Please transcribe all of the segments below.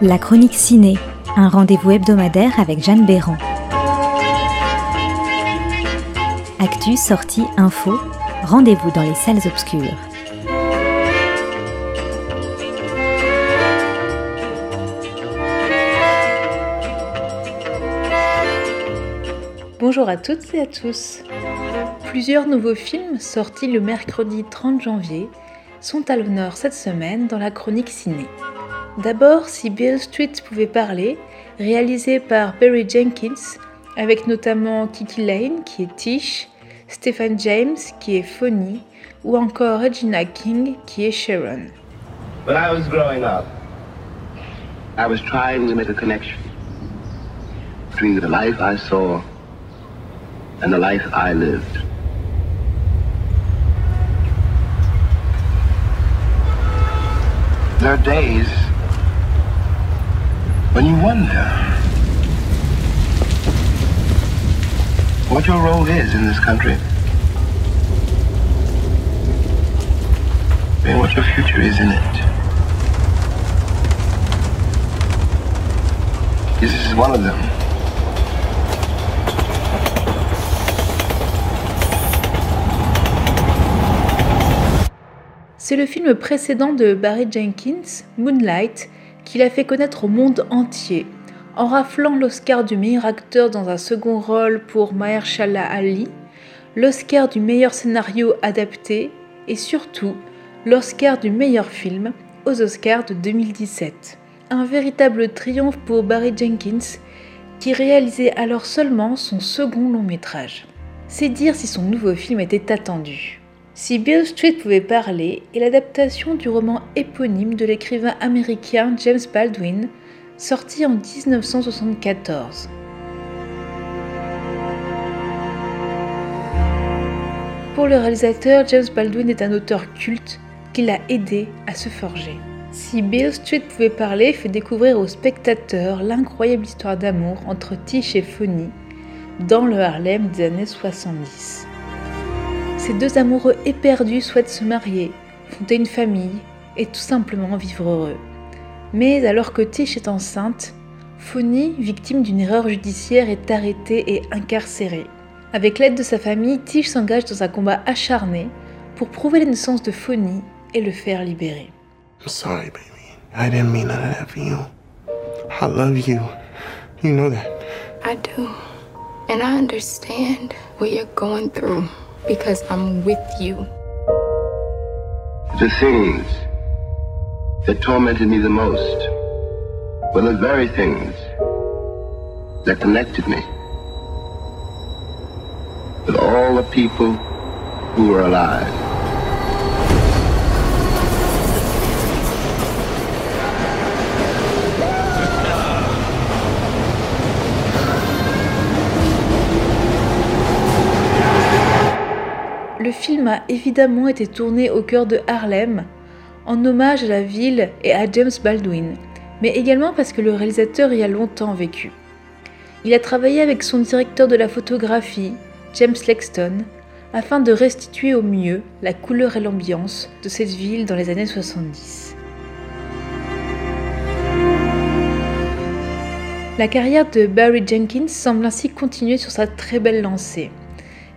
La chronique ciné, un rendez-vous hebdomadaire avec Jeanne Béran. Actu, sortie, info, rendez-vous dans les salles obscures. Bonjour à toutes et à tous. Plusieurs nouveaux films sortis le mercredi 30 janvier sont à l'honneur cette semaine dans la chronique ciné. D'abord, si Bill Street pouvait parler, réalisé par Barry Jenkins, avec notamment Kiki Lane qui est Tish, Stephen James qui est Phony, ou encore Regina King qui est Sharon. When I was growing up, I was trying to make a connection between the life I saw and the life I lived. There are days when you wonder? What your role is in this country and what your future is in it. This is one of them. C'est le film précédent de Barry Jenkins, Moonlight, qui l'a fait connaître au monde entier, en raflant l'Oscar du meilleur acteur dans un second rôle pour Mahershala Ali, l'Oscar du meilleur scénario adapté et surtout l'Oscar du meilleur film aux Oscars de 2017. Un véritable triomphe pour Barry Jenkins qui réalisait alors seulement son second long métrage. C'est dire si son nouveau film était attendu. Si Bill Street pouvait parler est l'adaptation du roman éponyme de l'écrivain américain James Baldwin, sorti en 1974. Pour le réalisateur, James Baldwin est un auteur culte qui l'a aidé à se forger. Si Bill Street pouvait parler fait découvrir aux spectateurs l'incroyable histoire d'amour entre Tish et Phony dans le Harlem des années 70. Ces deux amoureux éperdus souhaitent se marier, fonder une famille et tout simplement vivre heureux. Mais alors que Tish est enceinte, Phony, victime d'une erreur judiciaire, est arrêtée et incarcérée. Avec l'aide de sa famille, Tish s'engage dans un combat acharné pour prouver l'innocence de Phony et le faire libérer. I'm sorry, baby. I didn't mean none of that for you. I love you. You know that. I do. And I understand what you're going through because I'm with you. The things that tormented me the most were the very things that connected me with all the people who were alive. Le film a évidemment été tourné au cœur de Harlem, en hommage à la ville et à James Baldwin, mais également parce que le réalisateur y a longtemps vécu. Il a travaillé avec son directeur de la photographie, James Lexton, afin de restituer au mieux la couleur et l'ambiance de cette ville dans les années 70. La carrière de Barry Jenkins semble ainsi continuer sur sa très belle lancée.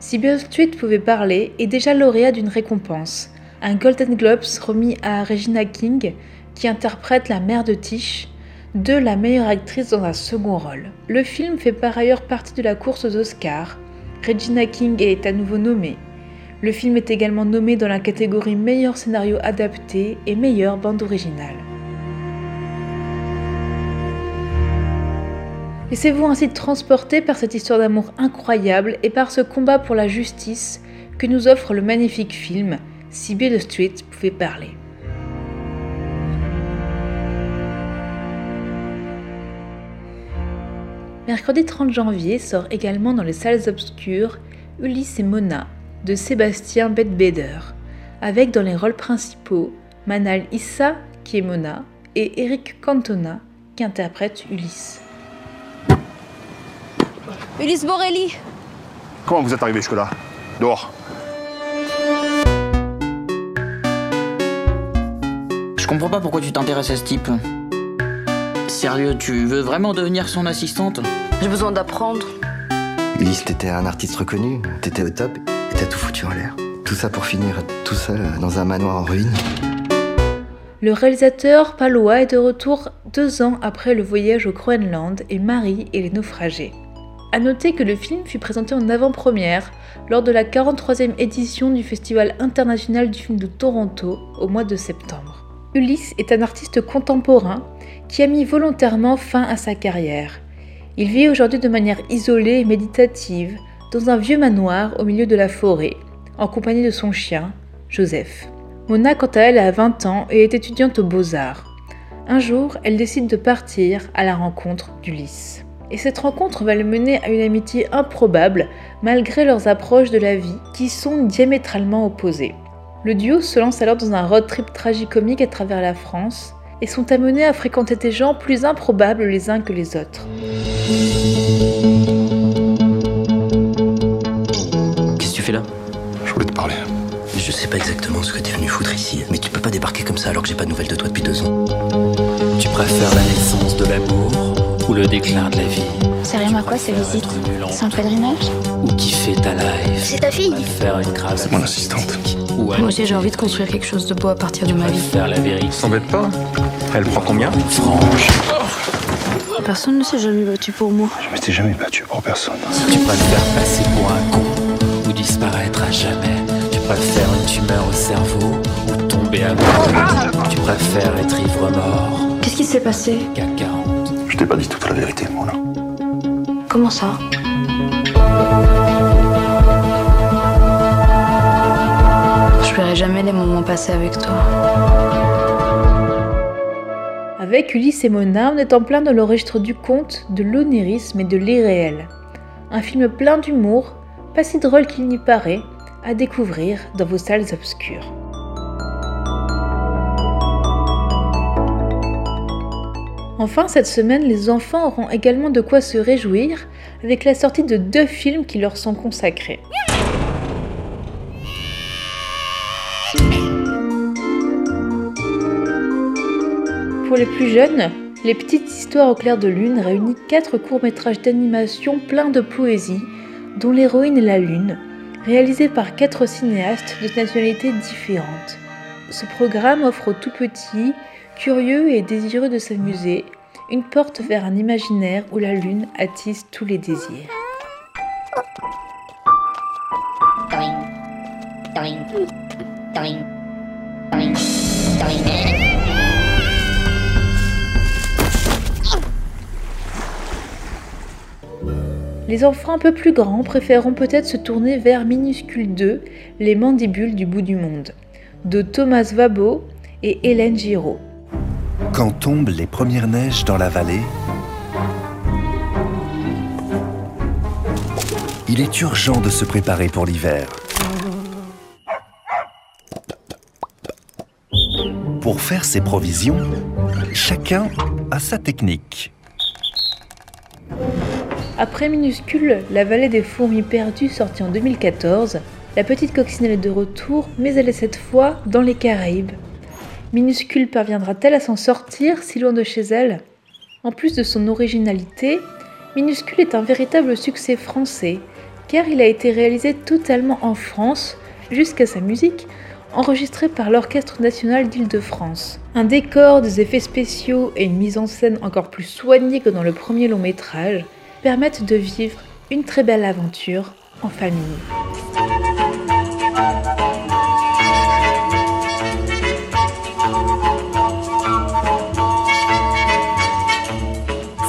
Si Bill Street pouvait parler, est déjà lauréat d'une récompense, un Golden Globes remis à Regina King, qui interprète la mère de Tish, de la meilleure actrice dans un second rôle. Le film fait par ailleurs partie de la course aux Oscars. Regina King est à nouveau nommée. Le film est également nommé dans la catégorie meilleur scénario adapté et meilleure bande originale. Laissez-vous ainsi transporter par cette histoire d'amour incroyable et par ce combat pour la justice que nous offre le magnifique film Si Bill Street pouvait parler. Mercredi 30 janvier sort également dans les salles obscures Ulysse et Mona de Sébastien Bedbeder, avec dans les rôles principaux Manal Issa qui est Mona et Eric Cantona qui interprète Ulysse. Ulysse Borelli Comment vous êtes arrivé jusque-là? Dehors. Je comprends pas pourquoi tu t'intéresses à ce type. Sérieux, tu veux vraiment devenir son assistante? J'ai besoin d'apprendre. Ulysse, t'étais un artiste reconnu, t'étais au top et t'as tout foutu en l'air. Tout ça pour finir tout seul dans un manoir en ruine. Le réalisateur palois est de retour deux ans après le voyage au Groenland et Marie et les naufragés. A noter que le film fut présenté en avant-première lors de la 43e édition du Festival international du film de Toronto au mois de septembre. Ulysse est un artiste contemporain qui a mis volontairement fin à sa carrière. Il vit aujourd'hui de manière isolée et méditative dans un vieux manoir au milieu de la forêt, en compagnie de son chien, Joseph. Mona, quant à elle, a 20 ans et est étudiante aux beaux-arts. Un jour, elle décide de partir à la rencontre d'Ulysse. Et cette rencontre va le mener à une amitié improbable, malgré leurs approches de la vie qui sont diamétralement opposées. Le duo se lance alors dans un road trip tragicomique à travers la France et sont amenés à fréquenter des gens plus improbables les uns que les autres. Qu'est-ce que tu fais là? Je voulais te parler. Je sais pas exactement ce que t'es venu foutre ici, mais tu peux pas débarquer comme ça alors que j'ai pas de nouvelles de toi depuis deux ans. Tu préfères la naissance de l'amour ou le déclin de la vie Ça rime à quoi ces visites C'est un pèlerinage Ou kiffer ta life C'est ta fille Faire une cravate C'est mon assistante. Ou Moi aussi j'ai envie de construire quelque chose de beau à partir de ma vie. faire la vérité S'embête pas. Elle prend combien franche. Personne ne s'est jamais battu pour moi. Je m'étais jamais battu pour personne. Si tu préfères passer pour un con ou disparaître à jamais, tu préfères une tumeur au cerveau ou tomber amoureux. Tu préfères être ivre mort Qu'est-ce qui s'est passé qu'à 40. Je t'ai pas dit toute la vérité, moi, là. Comment ça? Je verrai jamais les moments passés avec toi. Avec Ulysse et Mona, on est en plein dans le registre du conte, de l'onirisme et de l'irréel. Un film plein d'humour, pas si drôle qu'il n'y paraît, à découvrir dans vos salles obscures. Enfin, cette semaine, les enfants auront également de quoi se réjouir avec la sortie de deux films qui leur sont consacrés. Pour les plus jeunes, Les Petites Histoires au clair de lune réunit quatre courts-métrages d'animation pleins de poésie, dont l'héroïne est la lune, réalisés par quatre cinéastes de nationalités différentes. Ce programme offre aux tout petits, curieux et désireux de s'amuser, une porte vers un imaginaire où la lune attise tous les désirs. Les enfants un peu plus grands préféreront peut-être se tourner vers Minuscule 2, Les mandibules du bout du monde, de Thomas Vabo et Hélène Giraud. Quand tombent les premières neiges dans la vallée, il est urgent de se préparer pour l'hiver. Pour faire ses provisions, chacun a sa technique. Après Minuscule, La vallée des fourmis perdues sortie en 2014, la petite coccinelle est de retour, mais elle est cette fois dans les Caraïbes. Minuscule parviendra-t-elle à s'en sortir si loin de chez elle? En plus de son originalité, Minuscule est un véritable succès français, car il a été réalisé totalement en France, jusqu'à sa musique, enregistrée par l'Orchestre national d'Île-de-France. Un décor, des effets spéciaux et une mise en scène encore plus soignée que dans le premier long métrage permettent de vivre une très belle aventure en famille.